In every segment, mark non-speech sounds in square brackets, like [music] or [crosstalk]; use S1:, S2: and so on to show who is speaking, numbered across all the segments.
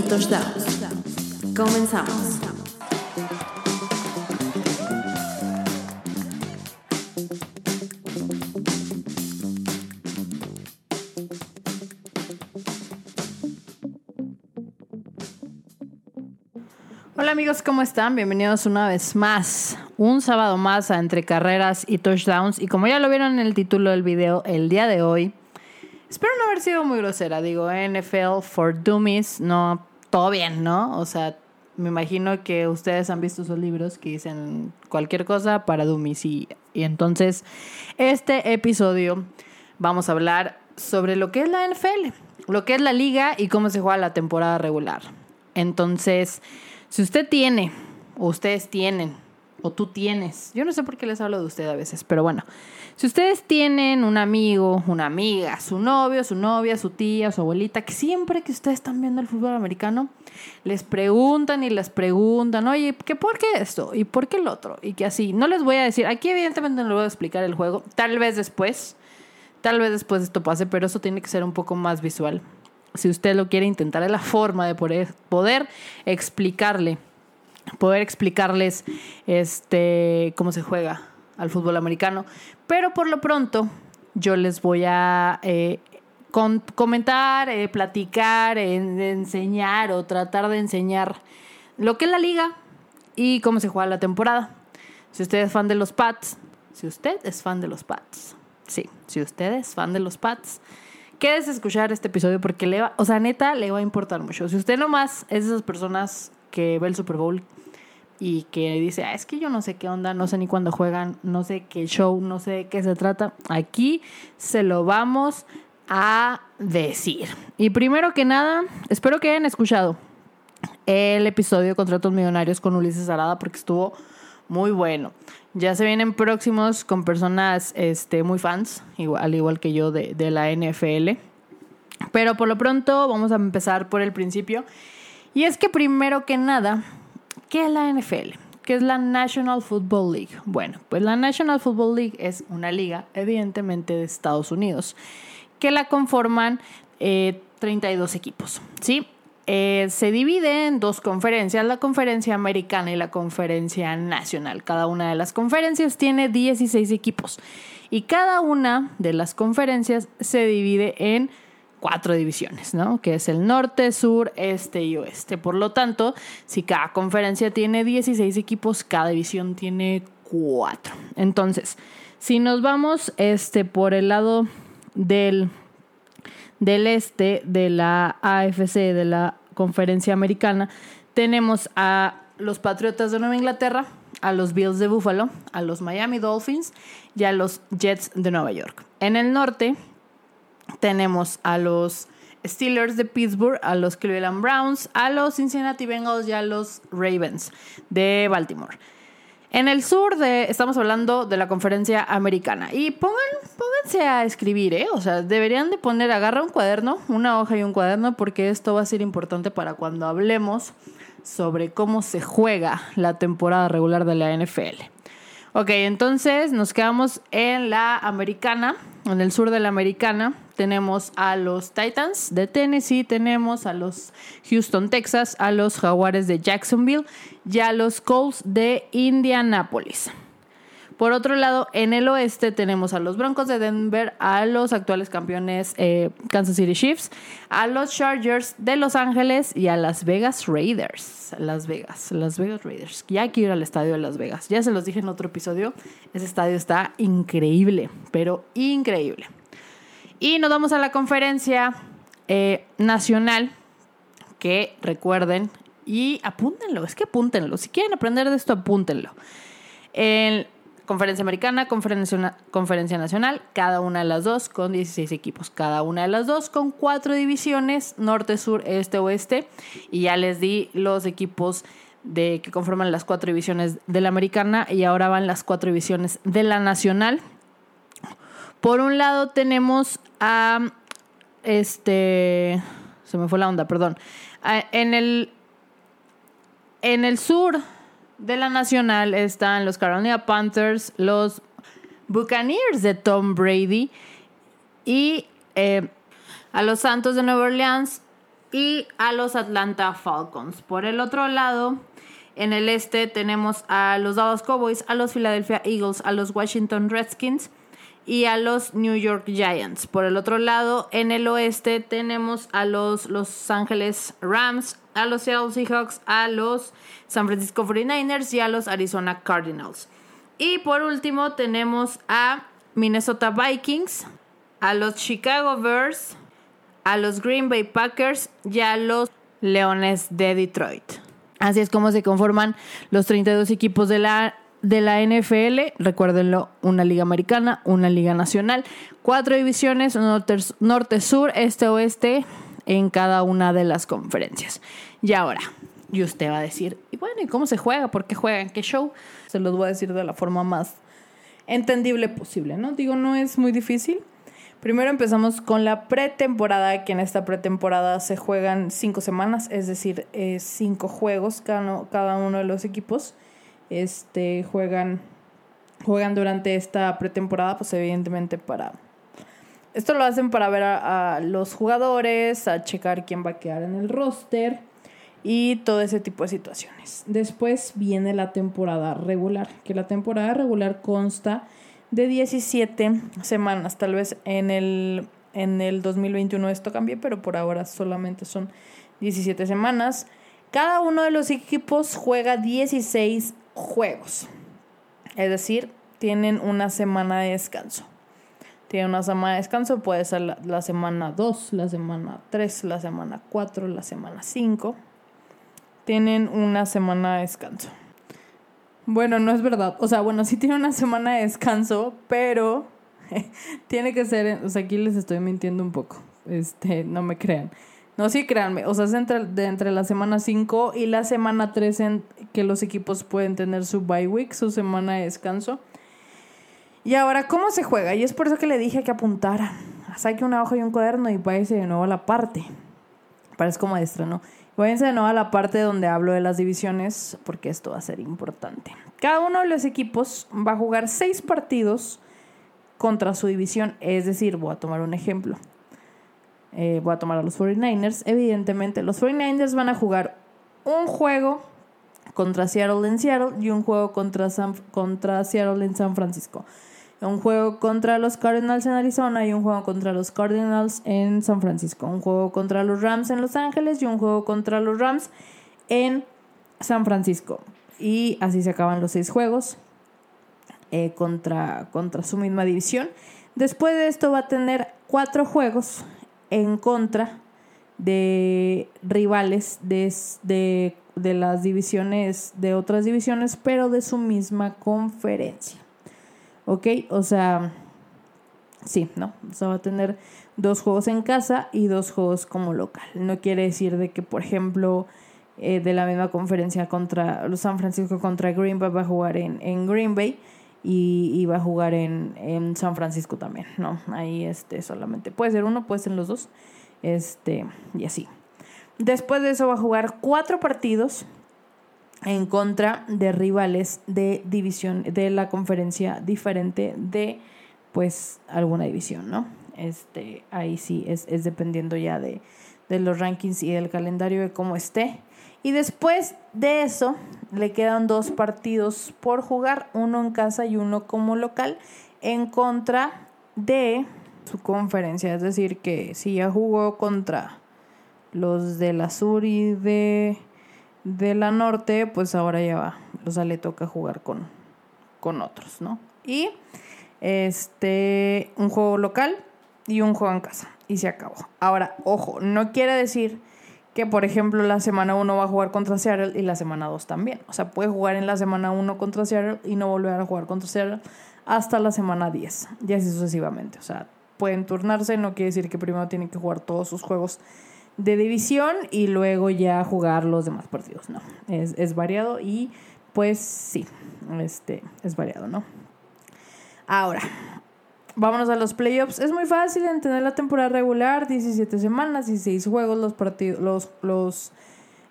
S1: y touchdowns. Comenzamos.
S2: Hola amigos, ¿cómo están? Bienvenidos una vez más, un sábado más a Entre Carreras y Touchdowns. Y como ya lo vieron en el título del video, el día de hoy, espero no haber sido muy grosera, digo NFL for Dummies, no, todo bien, ¿no? O sea, me imagino que ustedes han visto esos libros que dicen cualquier cosa para dummies y, y entonces este episodio vamos a hablar sobre lo que es la NFL, lo que es la liga y cómo se juega la temporada regular. Entonces, si usted tiene, ustedes tienen, o tú tienes, yo no sé por qué les hablo de usted a veces, pero bueno, si ustedes tienen un amigo, una amiga, su novio, su novia, su tía, su abuelita, que siempre que ustedes están viendo el fútbol americano, les preguntan y les preguntan, oye, ¿qué por qué esto? ¿Y por qué el otro? Y que así, no les voy a decir, aquí evidentemente no les voy a explicar el juego, tal vez después, tal vez después esto pase, pero eso tiene que ser un poco más visual. Si usted lo quiere intentar, es la forma de poder, poder explicarle, poder explicarles este, cómo se juega al fútbol americano. Pero por lo pronto, yo les voy a eh, con, comentar, eh, platicar, enseñar o tratar de enseñar lo que es la liga y cómo se juega la temporada. Si usted es fan de los Pats, si usted es fan de los Pats, sí, si usted es fan de los Pats, quédese a escuchar este episodio porque le va, o sea, neta, le va a importar mucho. Si usted nomás es de esas personas que ve el Super Bowl y que dice, ah, es que yo no sé qué onda, no sé ni cuándo juegan, no sé qué show, no sé de qué se trata, aquí se lo vamos a decir. Y primero que nada, espero que hayan escuchado el episodio de Contratos Millonarios con Ulises Arada porque estuvo muy bueno. Ya se vienen próximos con personas este, muy fans, igual, al igual que yo de, de la NFL. Pero por lo pronto vamos a empezar por el principio. Y es que primero que nada, ¿qué es la NFL? ¿Qué es la National Football League? Bueno, pues la National Football League es una liga, evidentemente, de Estados Unidos, que la conforman eh, 32 equipos, ¿sí? Eh, se divide en dos conferencias, la conferencia americana y la conferencia nacional. Cada una de las conferencias tiene 16 equipos y cada una de las conferencias se divide en cuatro divisiones, ¿no? Que es el norte, sur, este y oeste. Por lo tanto, si cada conferencia tiene 16 equipos, cada división tiene cuatro. Entonces, si nos vamos este, por el lado del del este de la AFC, de la conferencia americana, tenemos a los Patriotas de Nueva Inglaterra, a los Bills de Buffalo, a los Miami Dolphins y a los Jets de Nueva York. En el norte tenemos a los Steelers de Pittsburgh, a los Cleveland Browns, a los Cincinnati Bengals y a los Ravens de Baltimore. En el sur de, estamos hablando de la conferencia americana. Y pongan, pónganse a escribir, ¿eh? O sea, deberían de poner, agarra un cuaderno, una hoja y un cuaderno, porque esto va a ser importante para cuando hablemos sobre cómo se juega la temporada regular de la NFL. Ok, entonces nos quedamos en la americana, en el sur de la americana. Tenemos a los Titans de Tennessee, tenemos a los Houston, Texas, a los Jaguares de Jacksonville y a los Colts de Indianapolis. Por otro lado, en el oeste tenemos a los Broncos de Denver, a los actuales campeones eh, Kansas City Chiefs, a los Chargers de Los Ángeles y a Las Vegas Raiders. Las Vegas, Las Vegas Raiders. Ya quiero ir al estadio de Las Vegas. Ya se los dije en otro episodio. Ese estadio está increíble, pero increíble. Y nos vamos a la conferencia eh, nacional, que recuerden, y apúntenlo, es que apúntenlo. Si quieren aprender de esto, apúntenlo. En Conferencia Americana, conferencia, conferencia, Nacional, cada una de las dos con 16 equipos, cada una de las dos con cuatro divisiones, norte, sur, este, oeste, y ya les di los equipos de que conforman las cuatro divisiones de la Americana y ahora van las cuatro divisiones de la Nacional. Por un lado tenemos a este se me fue la onda, perdón. En el en el sur de la Nacional están los Carolina Panthers, los Buccaneers de Tom Brady y eh, a los Santos de Nueva Orleans y a los Atlanta Falcons. Por el otro lado, en el este tenemos a los Dallas Cowboys, a los Philadelphia Eagles, a los Washington Redskins y a los New York Giants. Por el otro lado, en el oeste tenemos a los Los Angeles Rams, a los Seattle Seahawks, a los San Francisco 49ers y a los Arizona Cardinals. Y por último tenemos a Minnesota Vikings, a los Chicago Bears, a los Green Bay Packers y a los Leones de Detroit. Así es como se conforman los 32 equipos de la, de la NFL. Recuérdenlo, una liga americana, una liga nacional, cuatro divisiones, norte, norte, sur, este, oeste, en cada una de las conferencias. Y ahora, y usted va a decir, y bueno, ¿y cómo se juega? ¿Por qué juegan? ¿Qué show? Se los voy a decir de la forma más entendible posible, ¿no? Digo, no es muy difícil. Primero empezamos con la pretemporada, que en esta pretemporada se juegan cinco semanas, es decir, eh, cinco juegos cada, cada uno de los equipos. Este, juegan, juegan durante esta pretemporada, pues evidentemente para... Esto lo hacen para ver a, los jugadores, a checar quién va a quedar en el roster y todo ese tipo de situaciones. Después viene la temporada regular, que la temporada regular consta de 17 semanas. Tal vez en el, en el 2021 esto cambie, pero por ahora solamente son 17 semanas. Cada uno de los equipos juega 16 juegos. Es decir, tienen una semana de descanso. Tienen una semana de descanso, puede ser la, semana 2, la semana 3, la semana 4, la semana 5. Tienen una semana de descanso. Bueno, no es verdad. O sea, bueno, sí tiene una semana de descanso, pero [laughs] tiene que ser, o sea, aquí les estoy mintiendo un poco. Este, no me crean. No, sí, créanme. O sea, es entre, entre la semana 5 y la semana 3 en que los equipos pueden tener su bye week, su semana de descanso. Y ahora, ¿cómo se juega? Y es por eso que le dije que apuntara. Saque una hoja y un cuaderno y váyase de nuevo a la parte. Parece como maestra, ¿no? Váyanse de nuevo a la parte donde hablo de las divisiones, porque esto va a ser importante. Cada uno de los equipos va a jugar seis partidos contra su división. Es decir, voy a tomar un ejemplo. Eh, voy a tomar a los 49ers. Evidentemente, los 49ers van a jugar un juego contra Seattle en Seattle y un juego contra, contra Seattle en San Francisco un juego contra los Cardinals en Arizona y un juego contra los Cardinals en San Francisco, un juego contra los Rams en Los Ángeles y un juego contra los Rams en San Francisco. Y así se acaban los seis juegos eh, contra, contra su misma división. Después de esto va a tener cuatro juegos en contra de rivales de, de, de las divisiones, de otras divisiones, pero de su misma conferencia. ¿Ok? O sea, sí, ¿no? O sea, va a tener dos juegos en casa y dos juegos como local. No quiere decir de que, por ejemplo, eh, de la misma conferencia contra San Francisco contra Green Bay va a jugar en, en Green Bay y, va a jugar en, en, San Francisco también, ¿no? Ahí este solamente puede ser uno, puede ser los dos, este, y así. Después de eso va a jugar cuatro partidos en contra de rivales de división, de la conferencia diferente de pues alguna división, ¿no? Este, ahí sí es, es dependiendo ya de, de los rankings y del calendario de cómo esté. Y después de eso, le quedan dos partidos por jugar, uno en casa y uno como local, en contra de su conferencia. Es decir, que si ya jugó contra los de la sur y de la norte, pues ahora ya va. O sea, le toca jugar con, con otros, ¿no? Y este, un juego local y un juego en casa. Y se acabó. Ahora, ojo, no quiere decir por ejemplo, la semana 1 va a jugar contra Seattle y la semana 2 también. O sea, puede jugar en la semana 1 contra Seattle y no volver a jugar contra Seattle hasta la semana 10. Y así sucesivamente. O sea, pueden turnarse, no quiere decir que primero tienen que jugar todos sus juegos de división y luego ya jugar los demás partidos. No, es, es variado y pues sí, este, es variado, ¿no? Ahora, vámonos a los playoffs. Es muy fácil entender la temporada regular, 17 semanas, 16 juegos, los partidos, los, los,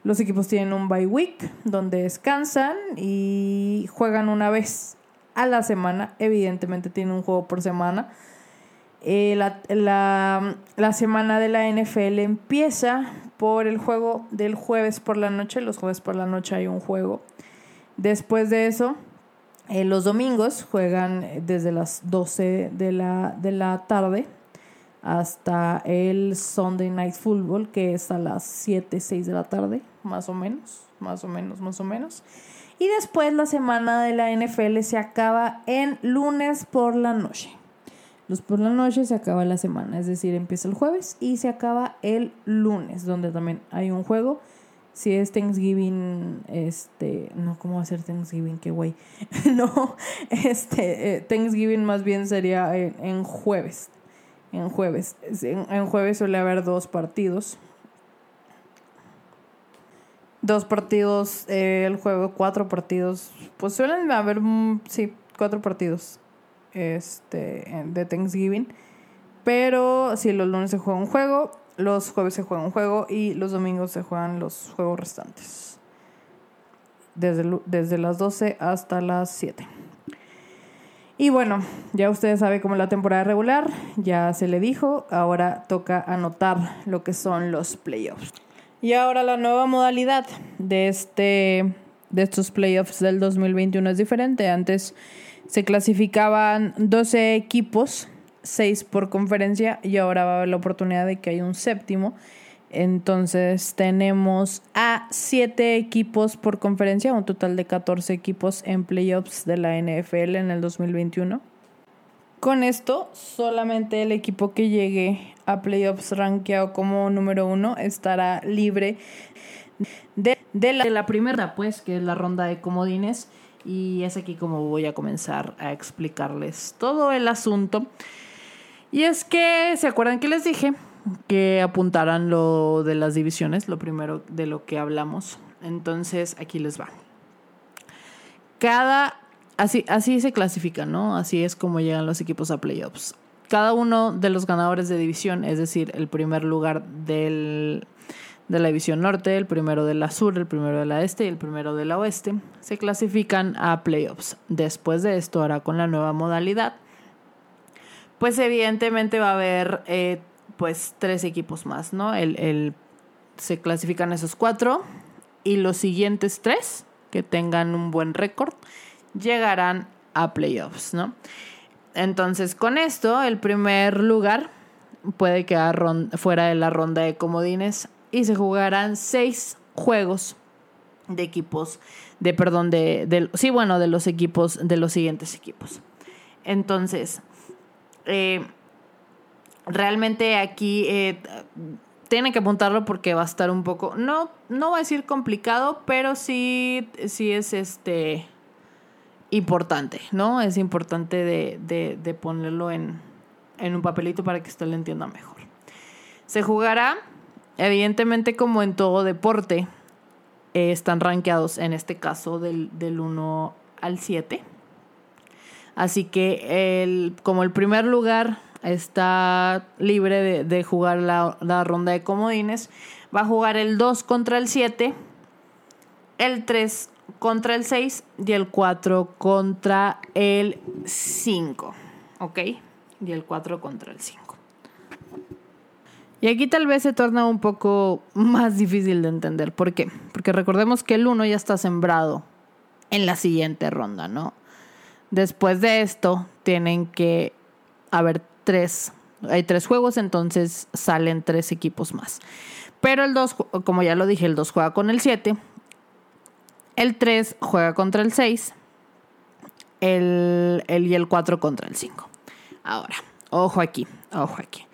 S2: los equipos tienen un bye week donde descansan y juegan una vez a la semana. Evidentemente tienen un juego por semana eh, la, la, la, semana de la NFL empieza por el juego del jueves por la noche. Los jueves por la noche hay un juego. Después de eso, eh, los domingos juegan desde las 12 de la, de la tarde hasta el Sunday Night Football, que es a las 7, 6 de la tarde, más o menos, más o menos, más o menos. Y después la semana de la NFL se acaba en lunes por la noche. Los por la noche se acaba la semana, es decir, empieza el jueves y se acaba el lunes, donde también hay un juego si es Thanksgiving, este, no, ¿cómo va a ser Thanksgiving? Qué güey. [laughs] no, este, eh, Thanksgiving más bien sería en, jueves. En jueves. En, jueves suele haber dos partidos. Dos partidos, eh, el juego, cuatro partidos. Pues suelen haber, mm, sí, cuatro partidos este, de Thanksgiving. Pero si los lunes se juega un juego, los jueves se juega un juego y los domingos se juegan los juegos restantes. Desde, desde las 12 hasta las 7. Y bueno, ya ustedes saben cómo la temporada regular, ya se le dijo, ahora toca anotar lo que son los playoffs. Y ahora la nueva modalidad de, este, de estos playoffs del 2021 es diferente. Antes se clasificaban 12 equipos seis por conferencia y ahora va a haber la oportunidad de que hay un séptimo. Entonces tenemos a siete equipos por conferencia, un total de 14 equipos en playoffs de la NFL en el 2021. Con esto, solamente el equipo que llegue a playoffs rankeado como número uno estará libre de, de la primera, pues, que es la ronda de comodines. Y es aquí como voy a comenzar a explicarles todo el asunto. Y es que, ¿se acuerdan que les dije? Que apuntaran lo de las divisiones, lo primero de lo que hablamos. Entonces, aquí les va. Cada, así, así se clasifica, ¿no? Así es como llegan los equipos a playoffs. Cada uno de los ganadores de división, es decir, el primer lugar del, de la división norte, el primero de la sur, el primero de la este y el primero de la oeste, se clasifican a playoffs. Después de esto, ahora con la nueva modalidad, pues evidentemente va a haber eh, pues tres equipos más, ¿no? El, se clasifican esos cuatro y los siguientes tres que tengan un buen récord llegarán a playoffs, ¿no? Entonces con esto el primer lugar puede quedar fuera de la ronda de comodines y se jugarán seis juegos de equipos, de perdón, de, de sí, bueno, de los equipos, de los siguientes equipos. Entonces, eh, realmente aquí eh, tienen que apuntarlo porque va a estar un poco, no, no va a decir complicado, pero sí, sí es este importante, ¿no? Es importante de, ponerlo en, un papelito para que usted lo entienda mejor. Se jugará, evidentemente, como en todo deporte, eh, están rankeados en este caso del, del 1 al 7. Así que el, como el primer lugar está libre de, jugar la, la, ronda de comodines, va a jugar el 2 contra el 7, el 3 contra el 6 y el 4 contra el 5. ¿Ok? Y el 4 contra el 5. Y aquí tal vez se torna un poco más difícil de entender. ¿Por qué? Porque recordemos que el 1 ya está sembrado en la siguiente ronda, ¿no? Después de esto, tienen que haber tres. Hay tres juegos, entonces salen tres equipos más. Pero el 2, como ya lo dije, el 2 juega con el 7. El 3 juega contra el 6. El, el y el 4 contra el 5. Ahora, ojo aquí, ojo aquí.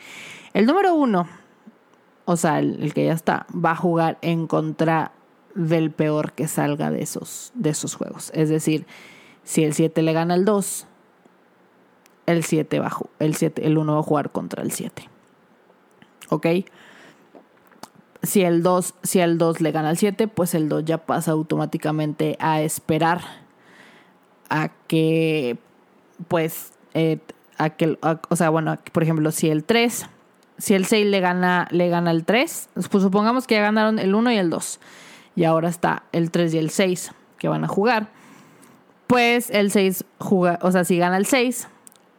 S2: El número 1, o sea, el, el, que ya está, va a jugar en contra del peor que salga de esos, de esos juegos. Es decir, si el 7 le gana el 2, el 7 va, el 7, el 1 va a jugar contra el 7. ¿Ok? Si el 2, si el 2 le gana al 7, pues el 2 ya pasa automáticamente a esperar a que, pues, eh, a que, o sea, bueno, por ejemplo, si el 3, si el 6 le gana, le gana el 3, pues supongamos que ya ganaron el 1 y el 2. Y ahora está el 3 y el 6 que van a jugar pues el 6 juega, o sea, si gana el 6,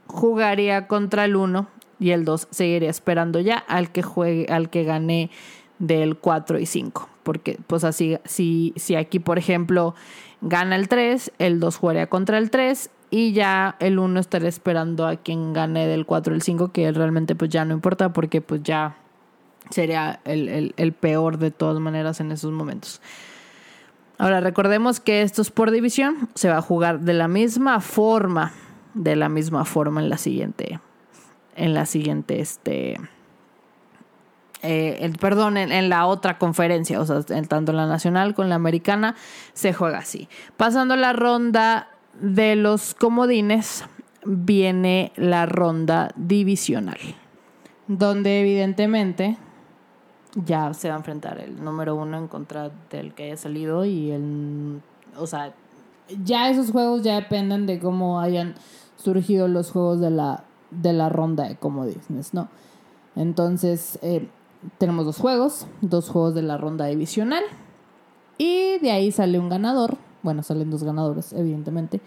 S2: jugaría contra el 1 y el 2 seguiría esperando ya al que juegue, al que gane del 4 y 5. Porque, pues así, si, si aquí, por ejemplo, gana el 3, el 2 jugaría contra el 3 y ya el 1 estaría esperando a quien gane del 4 y el 5, que realmente pues ya no importa porque pues ya sería el, el, el peor de todas maneras en esos momentos. Ahora recordemos que esto es por división, se va a jugar de la misma forma, de la misma forma en la siguiente, en la siguiente, este, eh, perdón, en, en, la otra conferencia, o sea, tanto en la nacional como en la americana, se juega así. Pasando la ronda de los comodines, viene la ronda divisional, donde evidentemente ya se va a enfrentar el número uno en contra del que haya salido y el, o sea, ya esos juegos ya dependen de cómo hayan surgido los juegos de la, de la ronda de comodines, ¿no? Entonces, eh, tenemos dos juegos, dos juegos de la ronda divisional y de ahí sale un ganador, bueno, salen dos ganadores, evidentemente,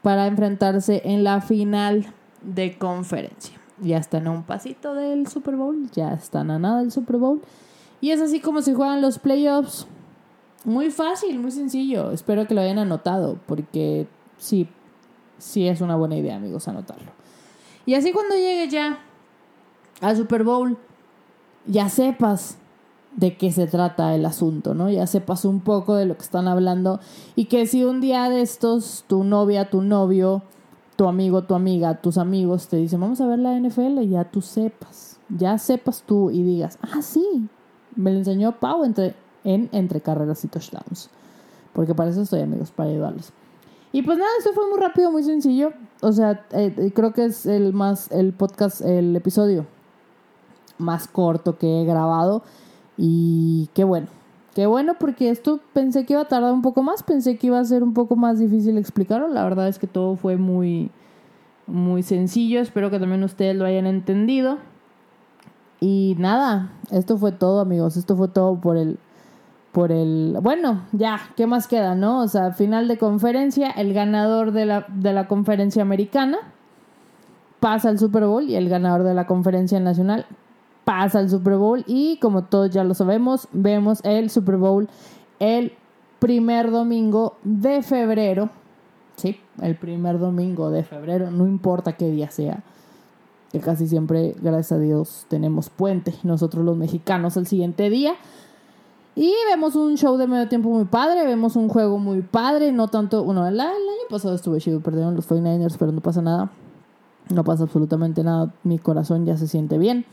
S2: para enfrentarse en la final de conferencia ya están a un pasito del Super Bowl, ya están a nada del Super Bowl. Y es así como se juegan los playoffs. Muy fácil, muy sencillo. Espero que lo hayan anotado, porque sí, sí es una buena idea, amigos, anotarlo. Y así cuando llegue ya al Super Bowl, ya sepas de qué se trata el asunto, ¿no? Ya sepas un poco de lo que están hablando y que si un día de estos tu novia, tu novio tu amigo, tu amiga, tus amigos te dicen, vamos a ver la NFL, y ya tú sepas, ya sepas tú y digas, ah, sí, me enseñó Pau entre, en Entre Carreras y Touchdowns. Porque para eso estoy, amigos, para ayudarlos. Y pues nada, esto fue muy rápido, muy sencillo. O sea, eh, creo que es el más, el podcast, el episodio más corto que he grabado. Y qué bueno, Qué bueno, porque esto pensé que iba a tardar un poco más, pensé que iba a ser un poco más difícil explicarlo. La verdad es que todo fue muy, muy sencillo. Espero que también ustedes lo hayan entendido. Y nada, esto fue todo, amigos. Esto fue todo por el, por el, bueno, ya, ¿qué más queda, no? O sea, final de conferencia, el ganador de la, de la conferencia americana pasa al Super Bowl y el ganador de la conferencia nacional pasa al Super Bowl y como todos ya lo sabemos, vemos el Super Bowl el primer domingo de febrero. Sí, el primer domingo de febrero, no importa qué día sea. Que casi siempre, gracias a Dios, tenemos puente. Nosotros los mexicanos el siguiente día. Y vemos un show de medio tiempo muy padre, vemos un juego muy padre, no tanto, bueno, el, año pasado estuve chido, perdieron los 49ers, pero no pasa nada, no pasa absolutamente nada, mi corazón ya se siente bien.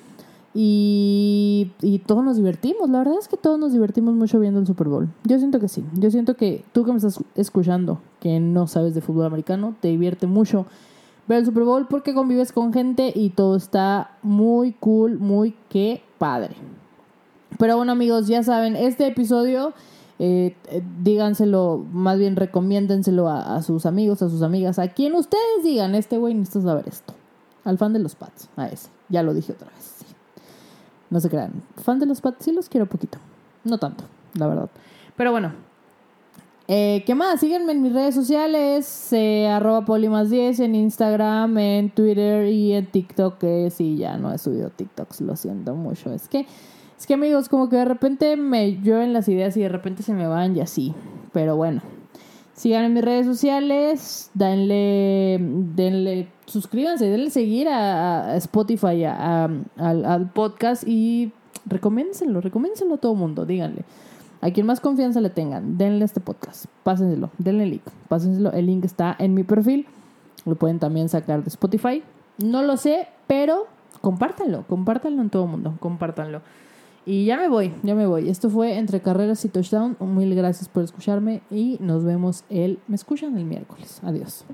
S2: Y, y, todos nos divertimos. La verdad es que todos nos divertimos mucho viendo el Super Bowl. Yo siento que sí. Yo siento que tú que me estás escuchando, que no sabes de fútbol americano, te divierte mucho ver el Super Bowl porque convives con gente y todo está muy cool, muy que padre. Pero bueno amigos, ya saben, este episodio, eh, eh, díganselo, más bien recomiéndenselo a, sus amigos, a sus amigas, a quien ustedes digan, este güey necesita saber esto. Al fan de los Pats, a ese. Ya lo dije otra vez. No se crean. Fan de los Pats, sí los quiero poquito. No tanto, la verdad. Pero bueno. Eh, ¿Qué más? Síganme en mis redes sociales. Eh, arroba polimas10 en Instagram, en Twitter y en TikTok. Que sí, ya no he subido TikToks. Lo siento mucho. Es que, es que amigos, como que de repente me llueven las ideas y de repente se me van y así. Pero bueno. Sigan en mis redes sociales, denle, denle, suscríbanse, denle seguir a, Spotify, al, podcast y recomiéndenselo, recomiéndenselo a todo el mundo, díganle. A quien más confianza le tengan, denle este podcast, pásenselo, denle link, pásenselo, el link está en mi perfil, lo pueden también sacar de Spotify. No lo sé, pero compártanlo, compártanlo en todo el mundo, compártanlo. Y ya me voy, ya me voy. Esto fue Entre Carreras y Touchdown. Mil gracias por escucharme y nos vemos el... ¿Me escuchan el miércoles? Adiós.